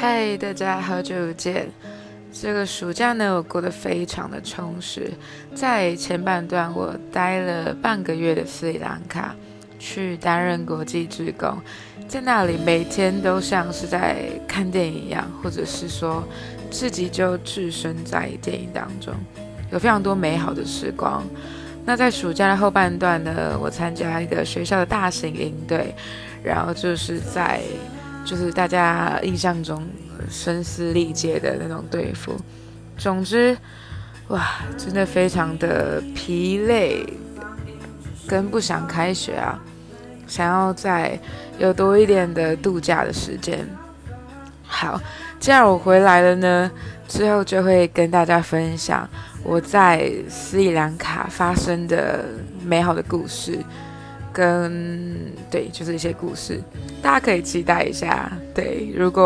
嗨大家好久不见。这个暑假呢，我过得非常的充实。在前半段，我待了半个月的斯里兰卡，去担任国际志工，在那里每天都像是在看电影一样，或者是说自己就置身在电影当中，有非常多美好的时光。那在暑假的后半段呢，我参加一个学校的大型营队，然后就是在。就是大家印象中声嘶力竭的那种对付，总之，哇，真的非常的疲累，跟不想开学啊，想要再有多一点的度假的时间。好，既然我回来了呢，之后就会跟大家分享我在斯里兰卡发生的美好的故事。跟对，就是一些故事，大家可以期待一下。对，如果